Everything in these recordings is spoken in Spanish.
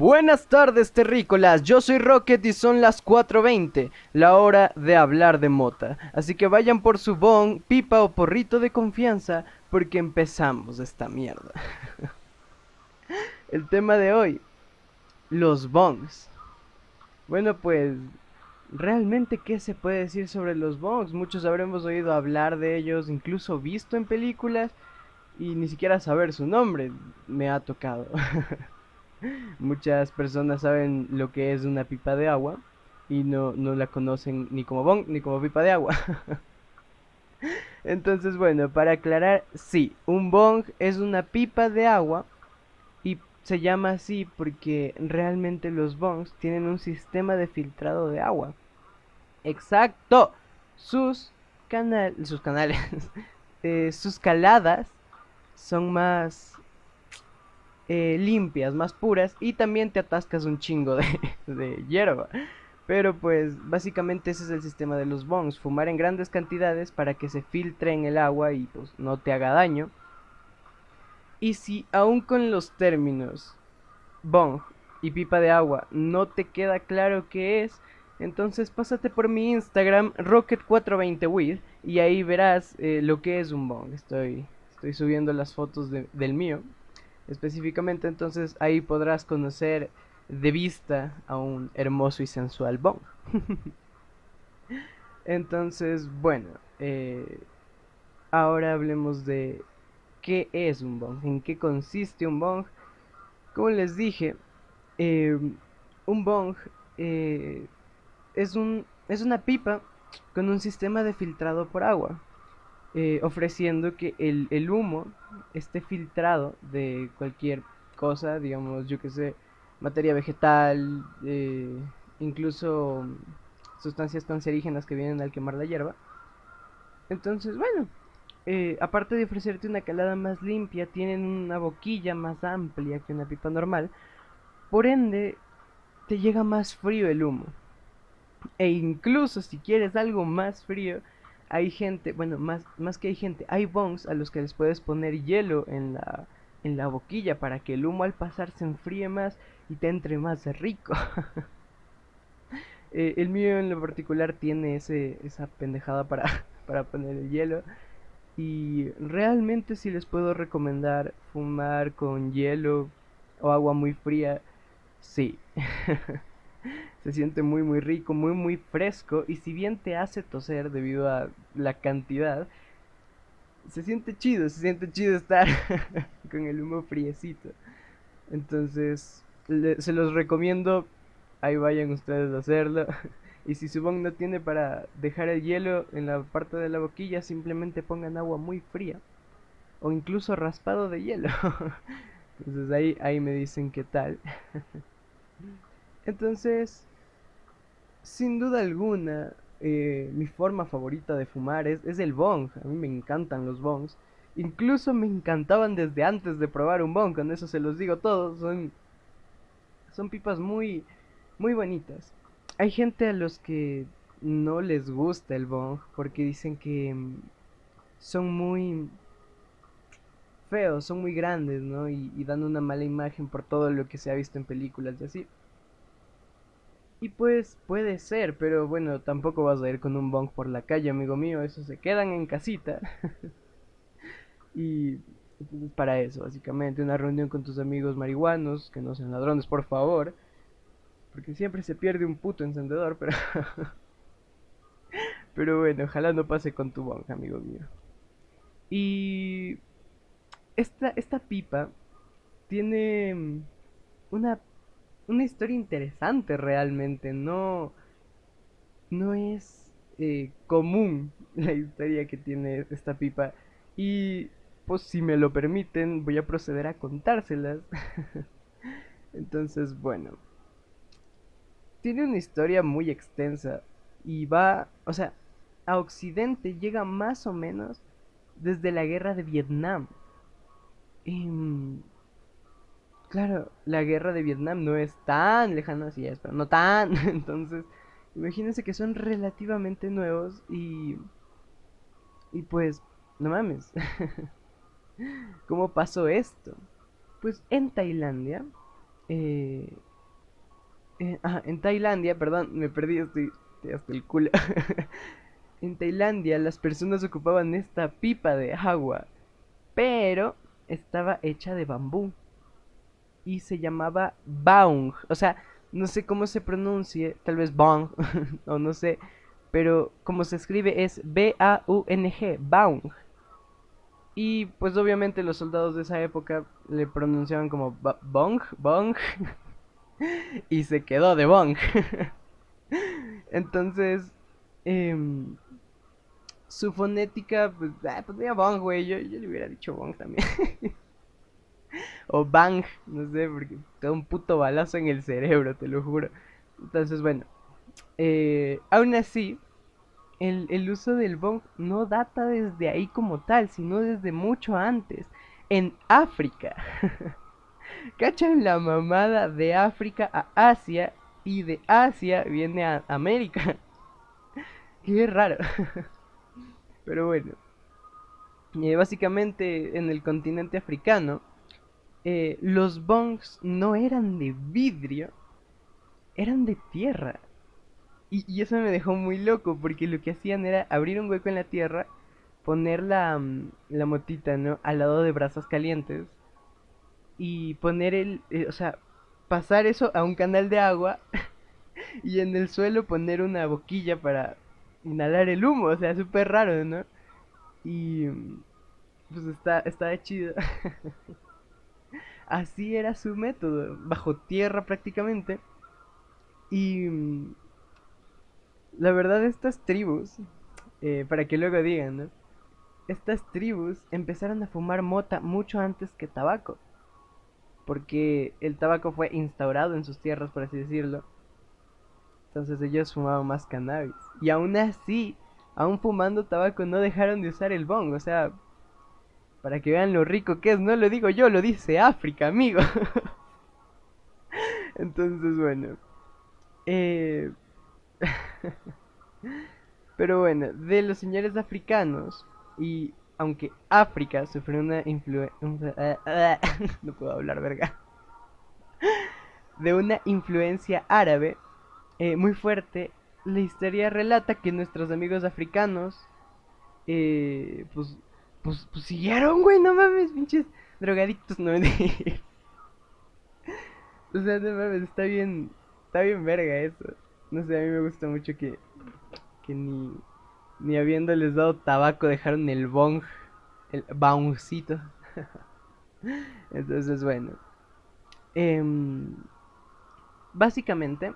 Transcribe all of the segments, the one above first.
Buenas tardes, terrícolas. Yo soy Rocket y son las 4:20, la hora de hablar de mota. Así que vayan por su bong, pipa o porrito de confianza, porque empezamos esta mierda. El tema de hoy: los bongs. Bueno, pues, ¿realmente qué se puede decir sobre los bongs? Muchos habremos oído hablar de ellos, incluso visto en películas, y ni siquiera saber su nombre me ha tocado. Muchas personas saben lo que es una pipa de agua y no, no la conocen ni como bong ni como pipa de agua. Entonces, bueno, para aclarar, sí, un bong es una pipa de agua y se llama así porque realmente los bongs tienen un sistema de filtrado de agua. Exacto. Sus, canal, sus canales, eh, sus caladas son más eh, limpias, más puras y también te atascas un chingo de, de hierba. Pero pues básicamente ese es el sistema de los bongs, fumar en grandes cantidades para que se filtre en el agua y pues no te haga daño. Y si aún con los términos bong y pipa de agua no te queda claro qué es, entonces pásate por mi Instagram rocket420with y ahí verás eh, lo que es un bong. Estoy, estoy subiendo las fotos del mío específicamente, entonces ahí podrás conocer de vista a un hermoso y sensual bong. entonces, bueno, eh, ahora hablemos de qué es un bong, en qué consiste un bong. Como les dije, eh, un bong eh, es, un, es una pipa con un sistema de filtrado por agua. Eh, ofreciendo que el, el, humo esté filtrado de cualquier cosa, digamos, yo que sé, materia vegetal, eh, incluso sustancias cancerígenas que vienen al quemar la hierba. Entonces, bueno, eh, aparte de ofrecerte una calada más limpia, tienen una boquilla más amplia que una pipa normal. Por ende, te llega más frío el humo. E incluso si quieres algo más frío, hay gente, bueno, más, más que hay gente, hay bongs a los que les puedes poner hielo en la, en la boquilla para que el humo al pasar se enfríe más y te entre más rico. Eh, el mío en lo particular tiene ese, esa pendejada para, para poner el hielo. Y realmente si les puedo recomendar fumar con hielo o agua muy fría, sí. se siente muy muy rico, muy muy fresco y si bien te hace toser debido a la cantidad, se siente chido, se siente chido estar con el humo friecito. Entonces, se los recomiendo, ahí vayan ustedes a hacerlo. Y si su bong no tiene para dejar el hielo en la parte de la boquilla, simplemente pongan agua muy fría. O incluso raspado de hielo. Entonces ahí, ahí me dicen qué tal. Entonces, sin duda alguna, eh, mi forma favorita de fumar es, es, el bong. A mí me encantan los bongs. Incluso me encantaban desde antes de probar un bong. Con eso se los digo todos. Son, son pipas muy, muy bonitas. Hay gente a los que no les gusta el bong porque dicen que mm, son muy feos, son muy grandes, ¿no? Y, y dan una mala imagen por todo lo que se ha visto en películas y así. Y pues puede ser, pero bueno, tampoco vas a ir con un bong por la calle, amigo mío, eso se quedan en casita. y para eso, básicamente, una reunión con tus amigos marihuanos, que no sean ladrones, por favor. Porque siempre se pierde un puto encendedor, pero... pero bueno, ojalá no pase con tu bong, amigo mío. Y... Esta, esta pipa tiene una una historia interesante realmente. No, no es eh, común la historia que tiene esta pipa. Y pues si me lo permiten, voy a proceder a contárselas. Entonces, bueno. Tiene una historia muy extensa y va, o sea, a Occidente llega más o menos desde la guerra de Vietnam. Em, Claro, la guerra de Vietnam no es tan lejana así es, pero no tan. Entonces, imagínense que son relativamente nuevos y. Y pues, no mames. ¿Cómo pasó esto? Pues en Tailandia, eh, eh, en Tailandia, perdón, me perdí, estoy, hasta el culo. en Tailandia las personas ocupaban esta pipa de agua, pero estaba hecha de bambú y se llamaba baung, o sea, no sé cómo se pronuncie, tal vez bong, o no sé, pero como se escribe es B-A-U-N-G, baung. Y pues obviamente los soldados de esa época le pronunciaban como bong, bong, y se quedó de bong. Entonces, em, su fonética, pues, ah, pues bong, güey, yo, yo le hubiera dicho bong también. O bang, no sé, porque te da un puto balazo en el cerebro, te lo juro. Entonces, bueno, eh, aún así, el, el, uso del bong no data desde ahí como tal, sino desde mucho antes, en África. ¿Cachan la mamada de África a Asia y de Asia viene a América? Qué raro. Pero bueno, eh, básicamente en el continente africano, eh, los bongs no eran de vidrio, eran de tierra. Y, eso me dejó muy loco, porque lo que hacían era abrir un hueco en la tierra, poner la, mm, la motita, ¿no? Al lado de brasas calientes. Y poner el, eh, o sea, pasar eso a un canal de agua. y en el suelo poner una boquilla para inhalar el humo. O sea, súper raro, ¿no? Y mm, pues está, está chido. Así era su método, bajo tierra prácticamente. Y mm, la verdad estas tribus, eh, para que luego digan, ¿no? Estas tribus empezaron a fumar mota mucho antes que tabaco. Porque el tabaco fue instaurado en sus tierras, por así decirlo. Entonces ellos fumaban más cannabis. Y aún así, aún fumando tabaco, no dejaron de usar el bong. O sea, para que vean lo rico que es, no lo digo yo, lo dice África, amigo. Entonces, bueno. Eh... Pero bueno, de los señores africanos, y aunque África sufrió una influencia... no puedo hablar, verga. De una influencia árabe eh, muy fuerte, la historia relata que nuestros amigos africanos, eh, pues pues, pues siguieron, güey, no mames, pinches drogadictos, no me O sea, no mames, está bien, está bien verga eso. No sé, a mí me gusta mucho que, que ni, ni habiéndoles dado tabaco dejaron el bong, el bauncito. Entonces, bueno. Em, básicamente,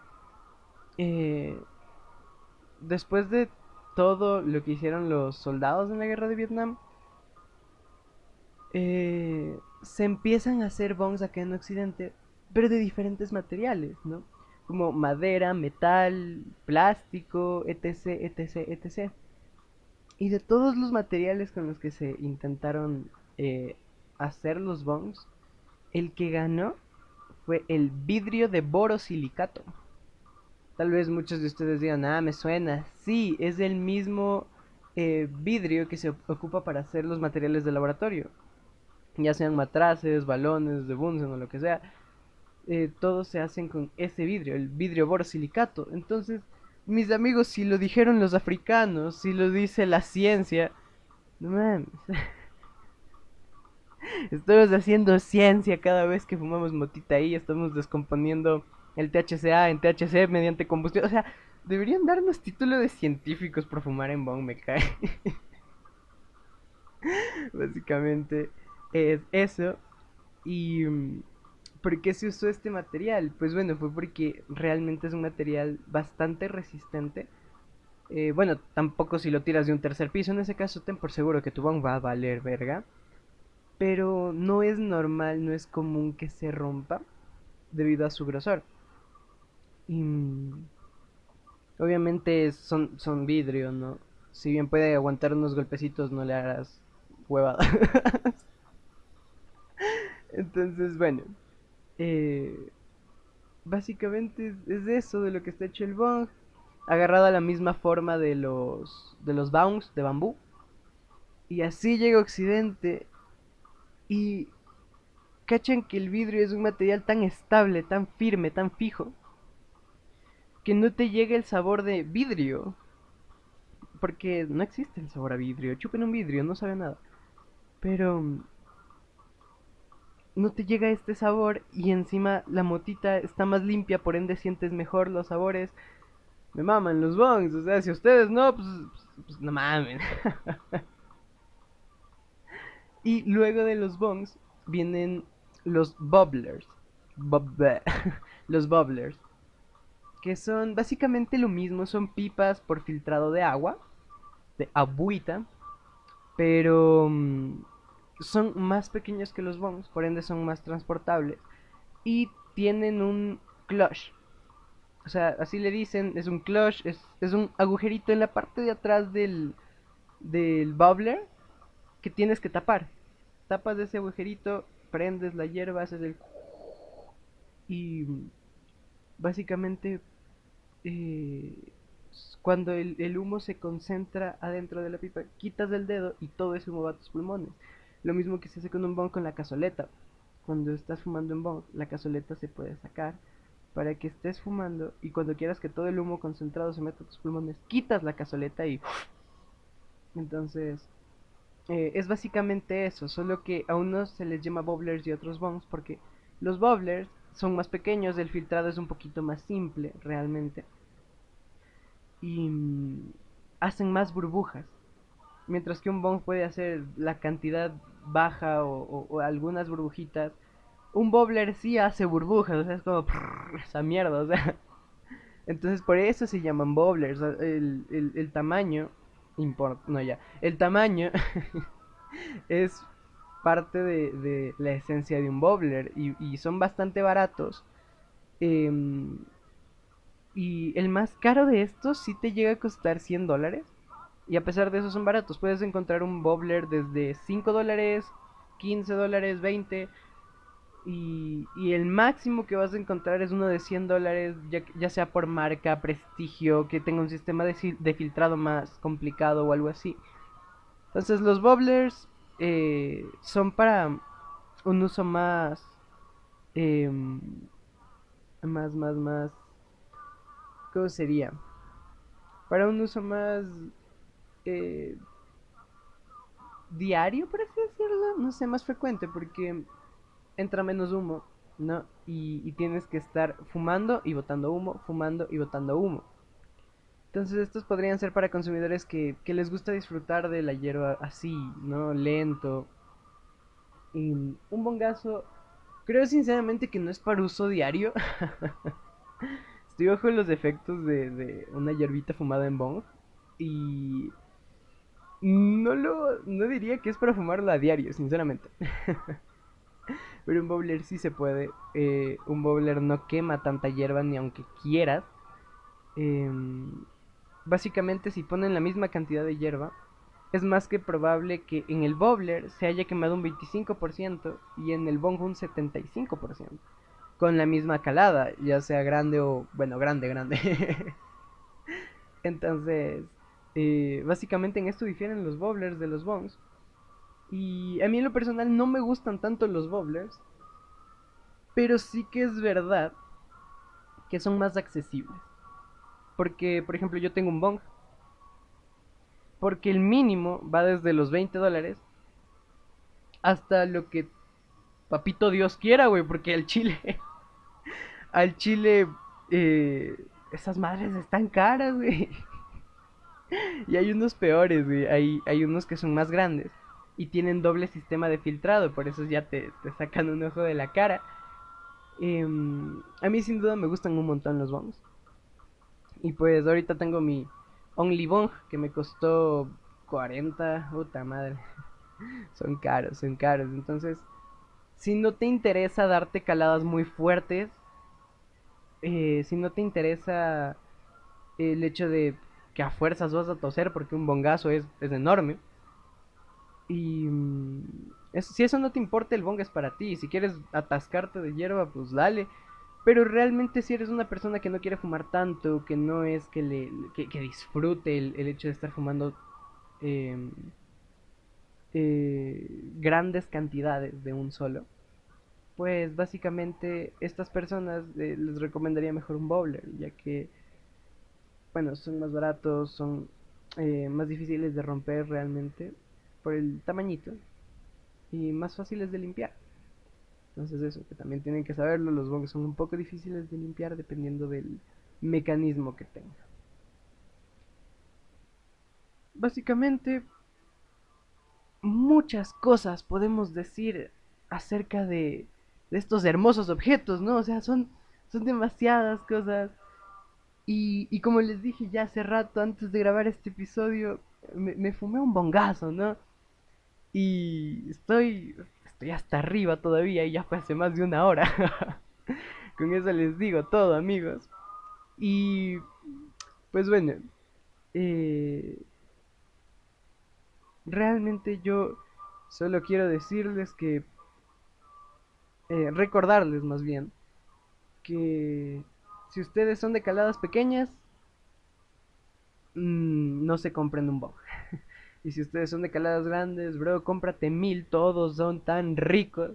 eh, después de todo lo que hicieron los soldados en la guerra de Vietnam, eh, se empiezan a hacer bongs acá en Occidente, pero de diferentes materiales, ¿no? Como madera, metal, plástico, etc, etc, etc. Y de todos los materiales con los que se intentaron eh, hacer los bongs, el que ganó fue el vidrio de borosilicato. Tal vez muchos de ustedes digan, ah, me suena. Sí, es el mismo eh, vidrio que se ocupa para hacer los materiales de laboratorio ya sean matraces, balones de Bunsen o lo que sea, eh, todos se hacen con ese vidrio, el vidrio borosilicato. Entonces, mis amigos, si lo dijeron los africanos, si lo dice la ciencia, no mames. Estamos haciendo ciencia cada vez que fumamos motita ahí, estamos descomponiendo el THCA en THC mediante combustión. O sea, deberían darnos título de científicos por fumar en bong, me cae. Básicamente es eso. Y mm, ¿por qué se usó este material? Pues bueno, fue porque realmente es un material bastante resistente. Eh, bueno, tampoco si lo tiras de un tercer piso, en ese caso ten por seguro que tu bomba va a valer verga. Pero no es normal, no es común que se rompa debido a su grosor. Y mm, obviamente son, son vidrio, ¿no? Si bien puede aguantar unos golpecitos, no le harás huevadas. Entonces, bueno. Eh, básicamente es, eso de lo que está hecho el bong. Agarrado a la misma forma de los, de los bounds de bambú. Y así llega Occidente. Y cachan que el vidrio es un material tan estable, tan firme, tan fijo. que no te llegue el sabor de vidrio. Porque no existe el sabor a vidrio. Chupen un vidrio, no sabe nada. Pero no te llega este sabor y encima la motita está más limpia, por ende sientes mejor los sabores. Me maman los bongs, o sea, si ustedes no, pues, pues no mamen. y luego de los bongs vienen los bubblers. los bubblers. Que son básicamente lo mismo, son pipas por filtrado de agua, de agüita, pero mm, son más pequeños que los bongs, por ende son más transportables. Y tienen un clutch. O sea, así le dicen, es un clutch, es, es un agujerito en la parte de atrás del, del bubbler que tienes que tapar. Tapas ese agujerito, prendes la hierba, haces el... Y básicamente eh, cuando el, el, humo se concentra adentro de la pipa, quitas el dedo y todo ese humo va a tus pulmones. Lo mismo que se hace con un bong con la cazoleta. Cuando estás fumando en bong, la cazoleta se puede sacar para que estés fumando y cuando quieras que todo el humo concentrado se meta a tus pulmones, quitas la cazoleta y... Entonces, eh, es básicamente eso, solo que a unos se les llama bobblers y a otros bongs porque los bobblers son más pequeños, el filtrado es un poquito más simple realmente. Y mm, hacen más burbujas. Mientras que un bong puede hacer la cantidad baja o, algunas burbujitas. Un bobbler sí hace burbujas, o sea, es como esa mierda, o sea. Entonces por eso se llaman bobblers. El, el, tamaño importa, no ya. El tamaño es parte de, la esencia de un bobbler y, son bastante baratos. Em, y el más caro de estos sí te llega a costar 100 dólares. Y a pesar de eso son baratos. Puedes encontrar un Bobbler desde 5 dólares, 15 dólares, 20. Y, y, el máximo que vas a encontrar es uno de 100 dólares, ya, sea por marca, prestigio, que tenga un sistema de, filtrado más complicado o algo así. Entonces los Bobblers eh, son para un uso más... Em, más, más, más... ¿Cómo sería? Para un uso más eh, diario, por así decirlo, no sé, más frecuente, porque entra menos humo, ¿no? Y, tienes que estar fumando y botando humo, fumando y botando humo. Entonces estos podrían ser para consumidores que, que les gusta disfrutar de la hierba así, ¿no? Lento. Y un bongazo, creo sinceramente que no es para uso diario. Estoy bajo los efectos de, de una hierbita fumada en bong. Y no lo. No diría que es para fumarlo a diario, sinceramente. Pero un bowler sí se puede. Eh, un bowler no quema tanta hierba ni aunque quieras. Em, básicamente, si ponen la misma cantidad de hierba, es más que probable que en el bowler se haya quemado un 25% y en el bong un 75%. Con la misma calada, ya sea grande o. Bueno, grande, grande. Entonces, eh, básicamente en esto difieren los bobblers de los bongs. Y a mí en lo personal no me gustan tanto los bobblers. Pero sí que es verdad que son más accesibles. Porque, por ejemplo, yo tengo un bong. Porque el mínimo va desde los 20 dólares hasta lo que papito Dios quiera, güey. Porque al chile, al chile, eh, esas madres están caras, güey. y hay unos peores, Hay, hay unos que son más grandes y tienen doble sistema de filtrado, por eso ya te, sacan un ojo de la cara. Em, a mí sin duda me gustan un montón los bongs. Y pues ahorita tengo mi Only Bong que me costó 40, puta madre. son caros, son caros. Entonces, si no te interesa darte caladas muy fuertes, eh, si no te interesa el hecho de que a fuerzas vas a toser porque un bongazo es, enorme. Y mm, si eso no te importa, el bong es para ti. Si quieres atascarte de hierba, pues dale. Pero realmente si eres una persona que no quiere fumar tanto, que no es que, le, que, disfrute el, hecho de estar fumando em, eh, grandes cantidades de un solo, pues básicamente estas personas eh, les recomendaría mejor un bowler, ya que bueno, son más baratos, son eh, más difíciles de romper realmente por el tamañito y más fáciles de limpiar. Entonces eso, que también tienen que saberlo, los bongs son un poco difíciles de limpiar dependiendo del mecanismo que tenga. Básicamente, muchas cosas podemos decir acerca de, de estos hermosos objetos, ¿no? O sea, son, son demasiadas cosas. Y, y, como les dije ya hace rato, antes de grabar este episodio, me, me fumé un bongazo, ¿no? Y estoy, estoy hasta arriba todavía y ya fue hace más de una hora. Con eso les digo todo, amigos. Y pues bueno, eh, realmente yo solo quiero decirles que, eh, recordarles más bien, que si ustedes son de caladas pequeñas, mmm, no se compren un bong. Y si ustedes son de caladas grandes, bro, cómprate mil, todos son tan ricos.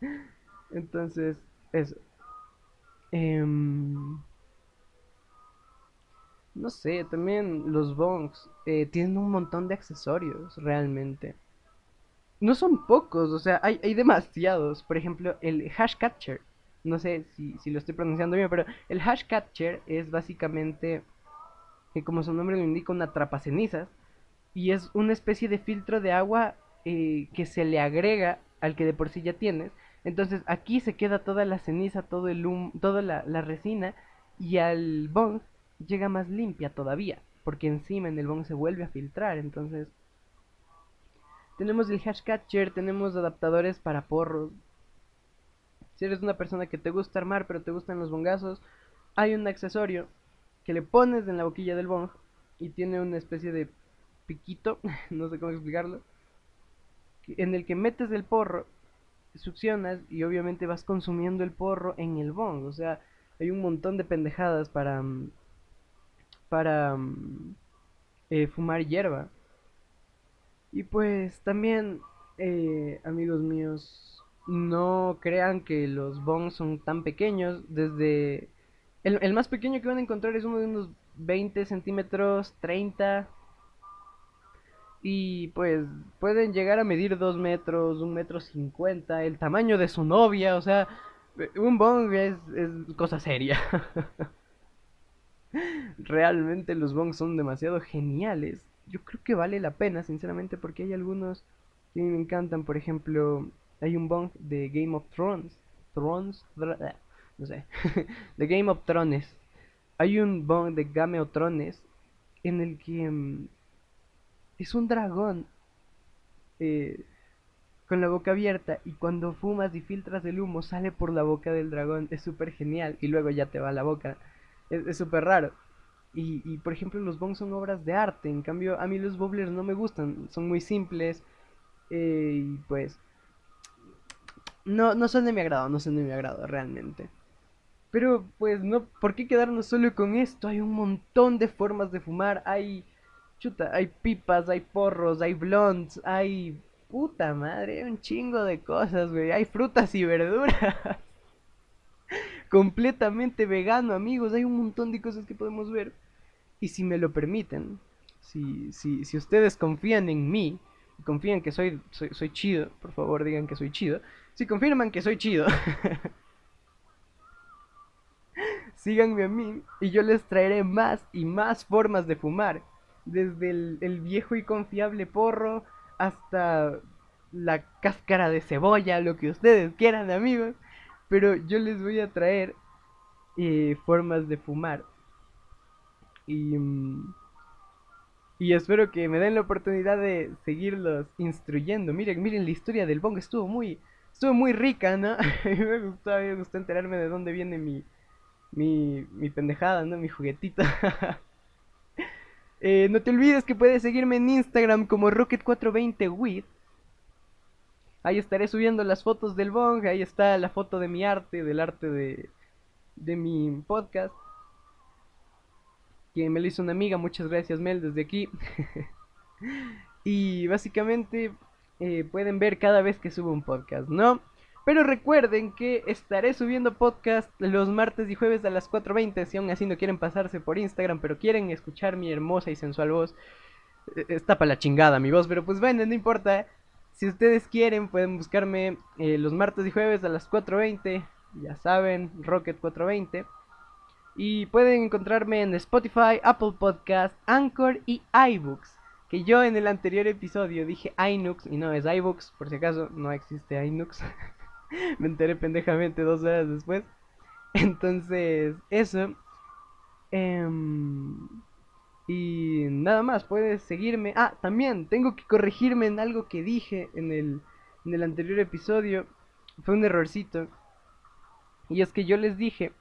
Entonces, eso. Em, no sé, también los bongs eh, tienen un montón de accesorios, realmente. No son pocos, o sea, hay, hay demasiados. Por ejemplo, el hash catcher. No sé si, si lo estoy pronunciando bien, pero el hash catcher es básicamente que como su nombre lo indica, una cenizas Y es una especie de filtro de agua eh, que se le agrega al que de por sí ya tienes. Entonces aquí se queda toda la ceniza, todo el humo, toda la, la, resina y al bong llega más limpia todavía, porque encima en el bong se vuelve a filtrar. Entonces tenemos el hash catcher, tenemos adaptadores para porros. Si eres una persona que te gusta armar pero te gustan los bongazos, hay un accesorio que le pones en la boquilla del bong y tiene una especie de piquito, no sé cómo explicarlo, en el que metes el porro, succionas y obviamente vas consumiendo el porro en el bong. O sea, hay un montón de pendejadas para, mm, para mm, eh, fumar hierba. Y pues también, eh, amigos míos, no crean que los bongs son tan pequeños. Desde el, más pequeño que van a encontrar es uno de unos 20 centímetros, 30. Y pues pueden llegar a medir 2 metros, 1 metro 50, el tamaño de su novia, o sea, un bong es, es cosa seria. Realmente los bongs son demasiado geniales. Yo creo que vale la pena, sinceramente, porque hay algunos que me encantan. Por ejemplo, hay un bong de Game of Thrones. Thrones no sé, de Game of Thrones. Hay un bong de Game of Thrones en el que mm, es un dragón eh, con la boca abierta y cuando fumas y filtras el humo sale por la boca del dragón. Es súper genial y luego ya te va a la boca. Es súper raro. Y, y, por ejemplo los bongs son obras de arte. En cambio a mí los bobblers no me gustan. Son muy simples. Eh, y pues... No, no son de mi agrado, no son de mi agrado realmente. Pero pues no, ¿por qué quedarnos solo con esto? Hay un montón de formas de fumar, hay chuta, hay pipas, hay porros, hay blondes, hay puta madre, un chingo de cosas, güey, hay frutas y verduras. Completamente vegano, amigos, hay un montón de cosas que podemos ver. Y si me lo permiten, si, si, si ustedes confían en mí, confían que soy, soy, soy chido, por favor digan que soy chido. Si confirman que soy chido. síganme a mí y yo les traeré más y más formas de fumar. Desde el, viejo y confiable porro hasta la cáscara de cebolla, lo que ustedes quieran amigos. Pero yo les voy a traer eh, formas de fumar. Y, mm, y espero que me den la oportunidad de seguirlos instruyendo. Miren, miren la historia del bong, estuvo muy, estuvo muy rica, ¿no? me gustó, me gustó enterarme de dónde viene mi, mi, mi pendejada, ¿no? Mi juguetito. eh, no te olvides que puedes seguirme en Instagram como Rocket420with. Ahí estaré subiendo las fotos del bong, ahí está la foto de mi arte, del arte de, de mi podcast. Que me lo hizo una amiga, muchas gracias Mel desde aquí. y básicamente eh, pueden ver cada vez que subo un podcast, ¿no? Pero recuerden que estaré subiendo podcast los martes y jueves a las 4.20. Si aún así no quieren pasarse por Instagram, pero quieren escuchar mi hermosa y sensual voz. Eh, está para la chingada mi voz, pero pues bueno, no importa. Si ustedes quieren, pueden buscarme eh, los martes y jueves a las 4.20. Ya saben, Rocket 420. Y pueden encontrarme en Spotify, Apple Podcast, Anchor y iBooks. Que yo en el anterior episodio dije iNux y no es iBooks, por si acaso no existe iNux. Me enteré pendejamente dos horas después. Entonces, eso. Em, y nada más, puedes seguirme. Ah, también tengo que corregirme en algo que dije en el, en el anterior episodio. Fue un errorcito. Y es que yo les dije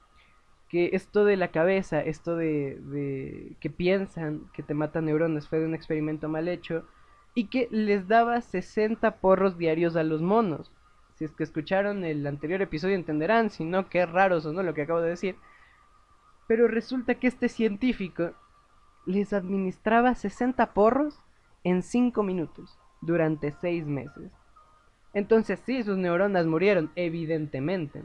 que esto de la cabeza, esto de, de que piensan que te matan neuronas fue de un experimento mal hecho y que les daba 60 porros diarios a los monos. Si es que escucharon el anterior episodio entenderán, si no, qué raro no lo que acabo de decir. Pero resulta que este científico les administraba 60 porros en 5 minutos durante 6 meses. Entonces sí, sus neuronas murieron, evidentemente.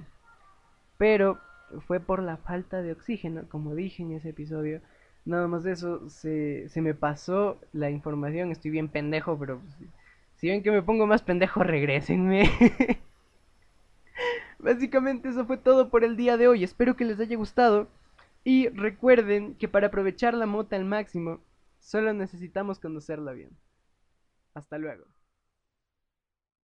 Pero fue por la falta de oxígeno, como dije en ese episodio. Nada más de eso, se, se me pasó la información, estoy bien pendejo, pero pues, si ven que me pongo más pendejo, regrésenme. Básicamente eso fue todo por el día de hoy. Espero que les haya gustado. Y recuerden que para aprovechar la mota al máximo, solo necesitamos conocerla bien. Hasta luego.